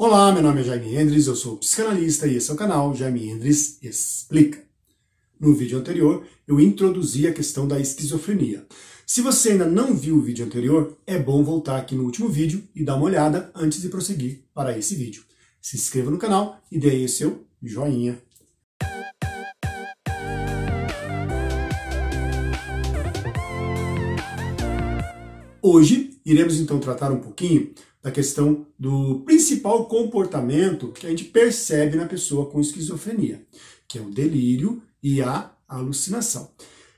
Olá, meu nome é Jaime Hendres, eu sou psicanalista e esse é o canal Jaime Hendres Explica. No vídeo anterior, eu introduzi a questão da esquizofrenia. Se você ainda não viu o vídeo anterior, é bom voltar aqui no último vídeo e dar uma olhada antes de prosseguir para esse vídeo. Se inscreva no canal e dê aí o seu joinha. Hoje iremos então tratar um pouquinho da questão do principal comportamento que a gente percebe na pessoa com esquizofrenia, que é o delírio e a alucinação.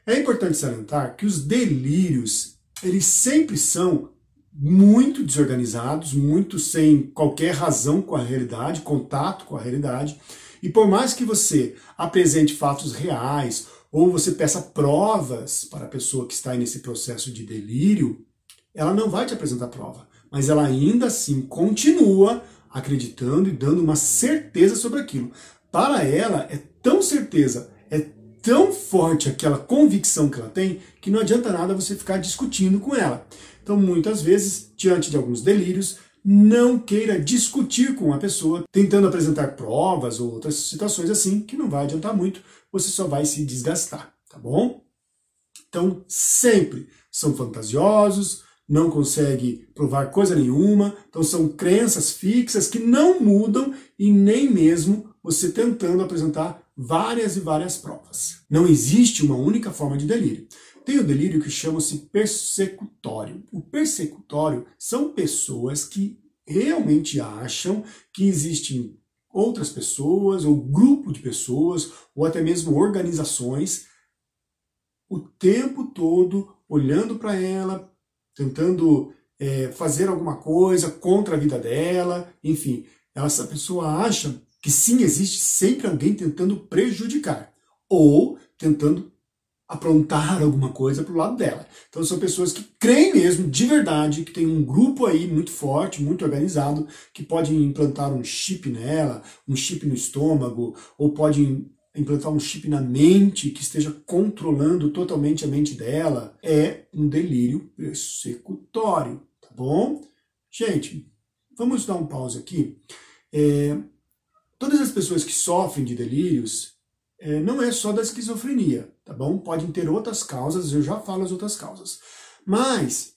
É importante salientar que os delírios, eles sempre são muito desorganizados, muito sem qualquer razão com a realidade, contato com a realidade. E por mais que você apresente fatos reais ou você peça provas para a pessoa que está nesse processo de delírio, ela não vai te apresentar prova, mas ela ainda assim continua acreditando e dando uma certeza sobre aquilo. Para ela é tão certeza, é tão forte aquela convicção que ela tem, que não adianta nada você ficar discutindo com ela. Então, muitas vezes, diante de alguns delírios, não queira discutir com a pessoa, tentando apresentar provas ou outras situações assim, que não vai adiantar muito, você só vai se desgastar, tá bom? Então, sempre são fantasiosos, não consegue provar coisa nenhuma, então são crenças fixas que não mudam e nem mesmo você tentando apresentar várias e várias provas. Não existe uma única forma de delírio. Tem o delírio que chama-se persecutório. O persecutório são pessoas que realmente acham que existem outras pessoas, ou grupo de pessoas, ou até mesmo organizações, o tempo todo olhando para ela, tentando é, fazer alguma coisa contra a vida dela, enfim. Essa pessoa acha que sim, existe sempre alguém tentando prejudicar ou tentando aprontar alguma coisa para o lado dela. Então são pessoas que creem mesmo, de verdade, que tem um grupo aí muito forte, muito organizado, que pode implantar um chip nela, um chip no estômago, ou pode implantar um chip na mente que esteja controlando totalmente a mente dela, é um delírio persecutório, tá bom? Gente, vamos dar um pause aqui. É, todas as pessoas que sofrem de delírios, é, não é só da esquizofrenia, tá bom? Podem ter outras causas, eu já falo as outras causas. Mas,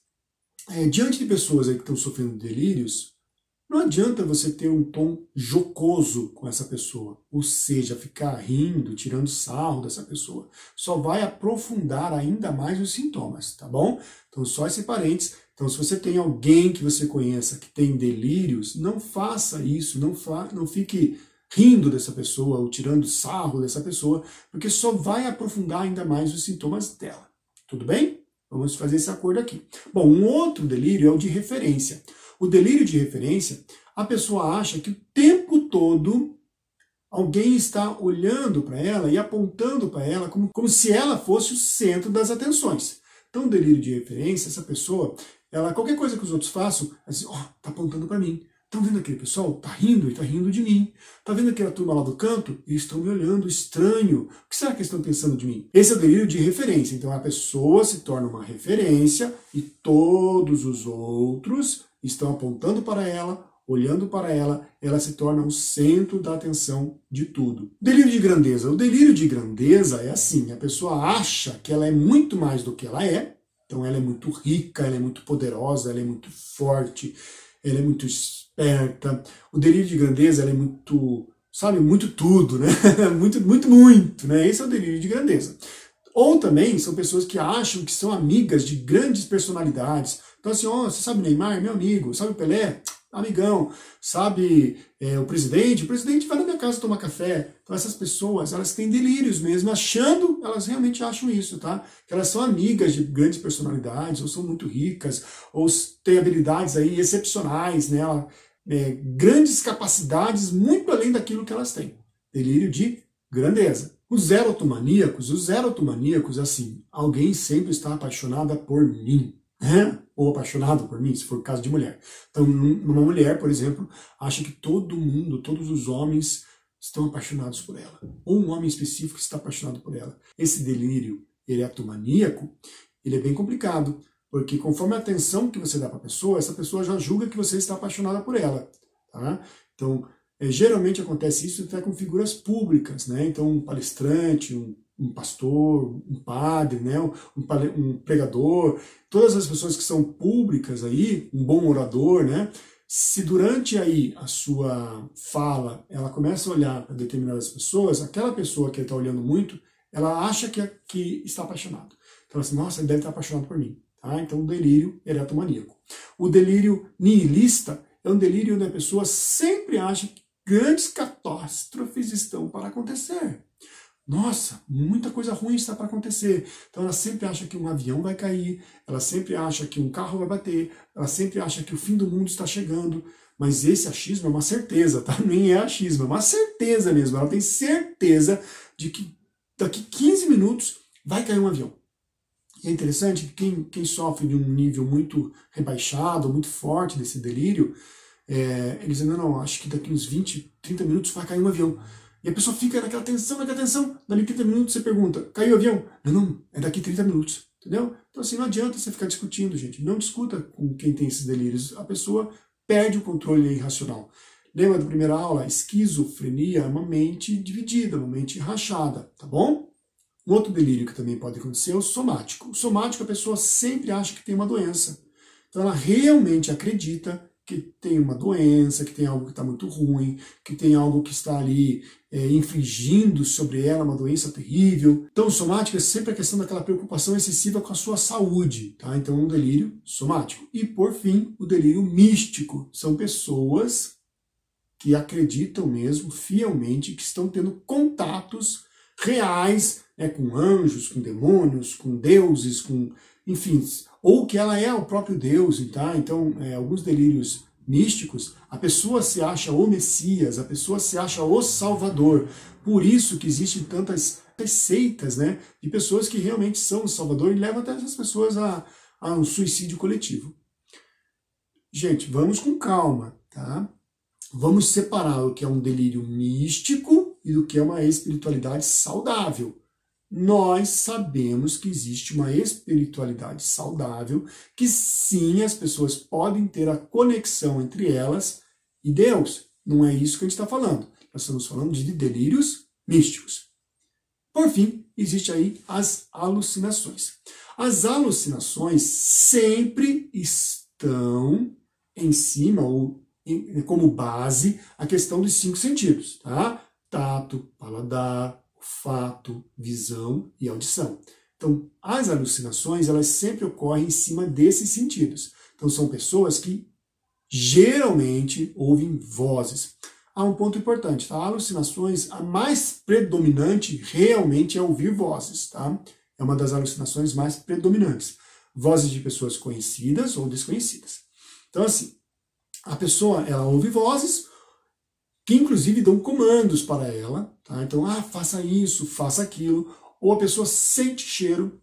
é, diante de pessoas que estão sofrendo de delírios, não adianta você ter um tom jocoso com essa pessoa, ou seja, ficar rindo, tirando sarro dessa pessoa. Só vai aprofundar ainda mais os sintomas, tá bom? Então, só esse parênteses. Então, se você tem alguém que você conheça que tem delírios, não faça isso, não, fa não fique rindo dessa pessoa ou tirando sarro dessa pessoa, porque só vai aprofundar ainda mais os sintomas dela. Tudo bem? Vamos fazer esse acordo aqui. Bom, um outro delírio é o de referência. O delírio de referência, a pessoa acha que o tempo todo alguém está olhando para ela e apontando para ela como, como se ela fosse o centro das atenções. Então, delírio de referência, essa pessoa, ela qualquer coisa que os outros façam, ela diz, ó, oh, tá apontando para mim. Estão vendo aquele pessoal? Tá rindo e tá rindo de mim. Tá vendo aquela turma lá do canto? E estão me olhando estranho. O que será que estão pensando de mim? Esse é o delírio de referência. Então a pessoa se torna uma referência e todos os outros estão apontando para ela, olhando para ela, ela se torna o centro da atenção de tudo. Delírio de grandeza. O delírio de grandeza é assim: a pessoa acha que ela é muito mais do que ela é, então ela é muito rica, ela é muito poderosa, ela é muito forte, ela é muito esperta. O delírio de grandeza ela é muito, sabe, muito tudo, né? muito, muito, muito, né? Esse é o delírio de grandeza. Ou também são pessoas que acham que são amigas de grandes personalidades. Então, assim, oh, você sabe Neymar, meu amigo, sabe Pelé? Amigão, sabe é, o presidente? O presidente vai na minha casa tomar café. Então, essas pessoas, elas têm delírios mesmo, achando, elas realmente acham isso, tá? Que elas são amigas de grandes personalidades, ou são muito ricas, ou têm habilidades aí excepcionais, né? É, grandes capacidades muito além daquilo que elas têm. Delírio de grandeza. Os erotomaníacos, os erotomaníacos, assim, alguém sempre está apaixonada por mim, né? Ou apaixonado por mim, se for o caso de mulher. Então, uma mulher, por exemplo, acha que todo mundo, todos os homens estão apaixonados por ela. Ou um homem específico está apaixonado por ela. Esse delírio erotomaníaco, ele é bem complicado, porque conforme a atenção que você dá para a pessoa, essa pessoa já julga que você está apaixonada por ela. Tá? Então, é, geralmente acontece isso até com figuras públicas, né? Então, um palestrante, um, um pastor, um padre, né? Um, um, pregador, todas as pessoas que são públicas aí, um bom orador, né? Se durante aí a sua fala ela começa a olhar para determinadas pessoas, aquela pessoa que está olhando muito, ela acha que, é, que está apaixonado. Então, assim, nossa, ele deve estar apaixonado por mim. Tá? Então, o delírio eretomaníaco. O delírio nihilista é um delírio onde a pessoa sempre acha que grandes catástrofes estão para acontecer. Nossa, muita coisa ruim está para acontecer. Então ela sempre acha que um avião vai cair, ela sempre acha que um carro vai bater, ela sempre acha que o fim do mundo está chegando. Mas esse achismo é uma certeza, tá? Nem é achismo, é uma certeza mesmo. Ela tem certeza de que daqui 15 minutos vai cair um avião. E é interessante que quem, quem sofre de um nível muito rebaixado, muito forte desse delírio, é, eles não, não, acho que daqui uns 20, 30 minutos vai cair um avião. E a pessoa fica naquela tensão, naquela tensão. Dali 30 minutos você pergunta, caiu o avião? Não, não, é daqui 30 minutos. Entendeu? Então assim, não adianta você ficar discutindo, gente. Não discuta com quem tem esses delírios. A pessoa perde o controle irracional. Lembra da primeira aula? Esquizofrenia é uma mente dividida, uma mente rachada, tá bom? Um outro delírio que também pode acontecer é o somático. O somático, a pessoa sempre acha que tem uma doença. Então ela realmente acredita que tem uma doença, que tem algo que está muito ruim, que tem algo que está ali é, infligindo sobre ela uma doença terrível. Então, somático é sempre a questão daquela preocupação excessiva com a sua saúde, tá? Então, um delírio somático. E, por fim, o delírio místico. São pessoas que acreditam mesmo, fielmente, que estão tendo contatos reais né, com anjos, com demônios, com deuses, com enfim, ou que ela é o próprio Deus, tá? Então, é, alguns delírios místicos, a pessoa se acha o Messias, a pessoa se acha o Salvador. Por isso que existem tantas receitas, né, de pessoas que realmente são o Salvador e levam até essas pessoas a, a um suicídio coletivo. Gente, vamos com calma, tá? Vamos separar o que é um delírio místico e do que é uma espiritualidade saudável nós sabemos que existe uma espiritualidade saudável, que sim, as pessoas podem ter a conexão entre elas e Deus. Não é isso que a gente está falando. Nós estamos falando de delírios místicos. Por fim, existe aí as alucinações. As alucinações sempre estão em cima ou como base a questão dos cinco sentidos, tá? Tato, paladar, fato, visão e audição. Então, as alucinações, elas sempre ocorrem em cima desses sentidos. Então, são pessoas que geralmente ouvem vozes. Há um ponto importante, tá? Alucinações, a mais predominante realmente é ouvir vozes, tá? É uma das alucinações mais predominantes. Vozes de pessoas conhecidas ou desconhecidas. Então, assim, a pessoa, ela ouve vozes, que inclusive dão comandos para ela, tá? Então, ah, faça isso, faça aquilo, ou a pessoa sente cheiro,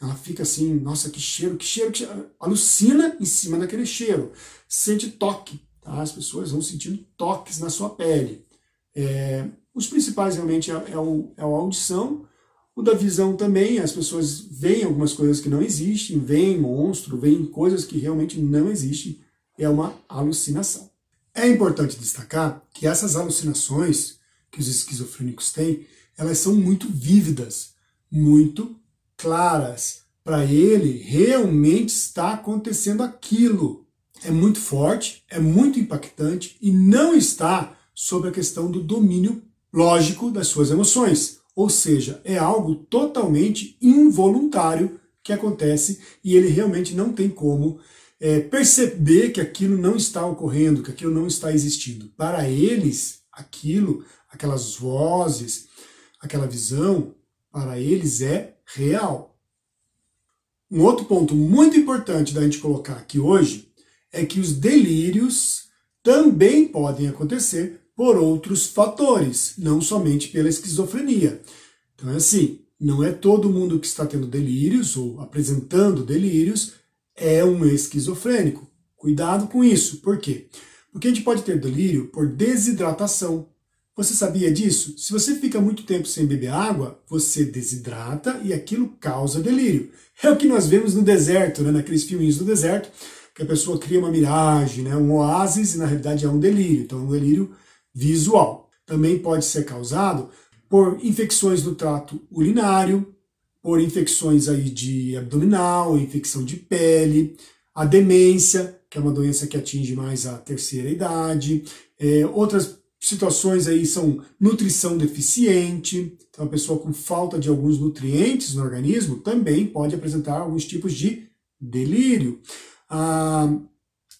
ela fica assim, nossa, que cheiro, que cheiro, que cheiro, alucina em cima daquele cheiro, sente toque, tá? As pessoas vão sentindo toques na sua pele. É, os principais realmente é, é, o, é a audição, o da visão também, as pessoas veem algumas coisas que não existem, veem monstro, veem coisas que realmente não existem, é uma alucinação. É importante destacar que essas alucinações que os esquizofrênicos têm, elas são muito vívidas, muito claras. Para ele, realmente está acontecendo aquilo. É muito forte, é muito impactante e não está sobre a questão do domínio lógico das suas emoções. Ou seja, é algo totalmente involuntário que acontece e ele realmente não tem como é, perceber que aquilo não está ocorrendo, que aquilo não está existindo. Para eles, aquilo, aquelas vozes, aquela visão, para eles é real. Um outro ponto muito importante da gente colocar aqui hoje é que os delírios também podem acontecer por outros fatores, não somente pela esquizofrenia. Então é assim, não é todo mundo que está tendo delírios ou apresentando delírios é um esquizofrênico. Cuidado com isso. Por quê? Porque a gente pode ter delírio por desidratação. Você sabia disso? Se você fica muito tempo sem beber água, você desidrata e aquilo causa delírio. É o que nós vemos no deserto, né? naqueles filminhos do deserto, que a pessoa cria uma miragem, né, um oásis, e na realidade é um delírio, então é um delírio visual. Também pode ser causado por infecções do trato urinário, por infecções aí de abdominal, infecção de pele, a demência, que é uma doença que atinge mais a terceira idade, é, outras situações aí são nutrição deficiente, então a pessoa com falta de alguns nutrientes no organismo também pode apresentar alguns tipos de delírio. Ah,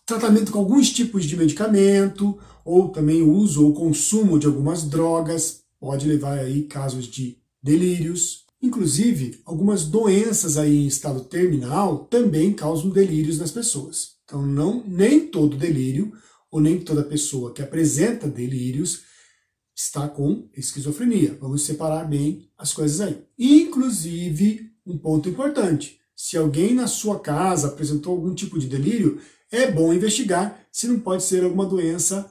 tratamento com alguns tipos de medicamento, ou também o uso ou consumo de algumas drogas, pode levar aí casos de delírios. Inclusive, algumas doenças aí em estado terminal também causam delírios nas pessoas. Então, não nem todo delírio ou nem toda pessoa que apresenta delírios está com esquizofrenia. Vamos separar bem as coisas aí. Inclusive, um ponto importante: se alguém na sua casa apresentou algum tipo de delírio, é bom investigar se não pode ser alguma doença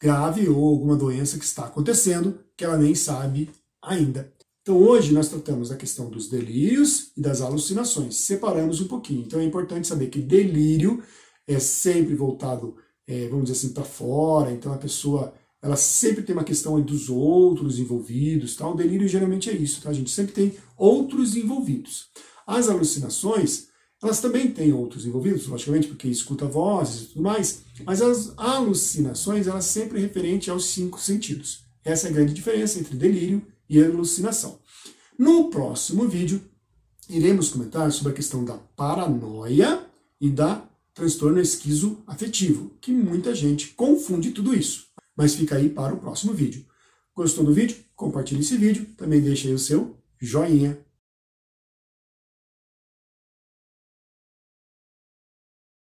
grave ou alguma doença que está acontecendo que ela nem sabe ainda. Então hoje nós tratamos da questão dos delírios e das alucinações. Separamos um pouquinho. Então é importante saber que delírio é sempre voltado é, vamos dizer assim, para fora, então a pessoa ela sempre tem uma questão dos outros envolvidos, tá? o delírio geralmente é isso, tá? a gente sempre tem outros envolvidos. As alucinações, elas também têm outros envolvidos, logicamente, porque escuta vozes e tudo mais, mas as alucinações, elas sempre referentes aos cinco sentidos. Essa é a grande diferença entre delírio e alucinação. No próximo vídeo, iremos comentar sobre a questão da paranoia e da transtorno esquizoafetivo, que muita gente confunde tudo isso. Mas fica aí para o próximo vídeo. Gostou do vídeo? Compartilhe esse vídeo, também deixe aí o seu joinha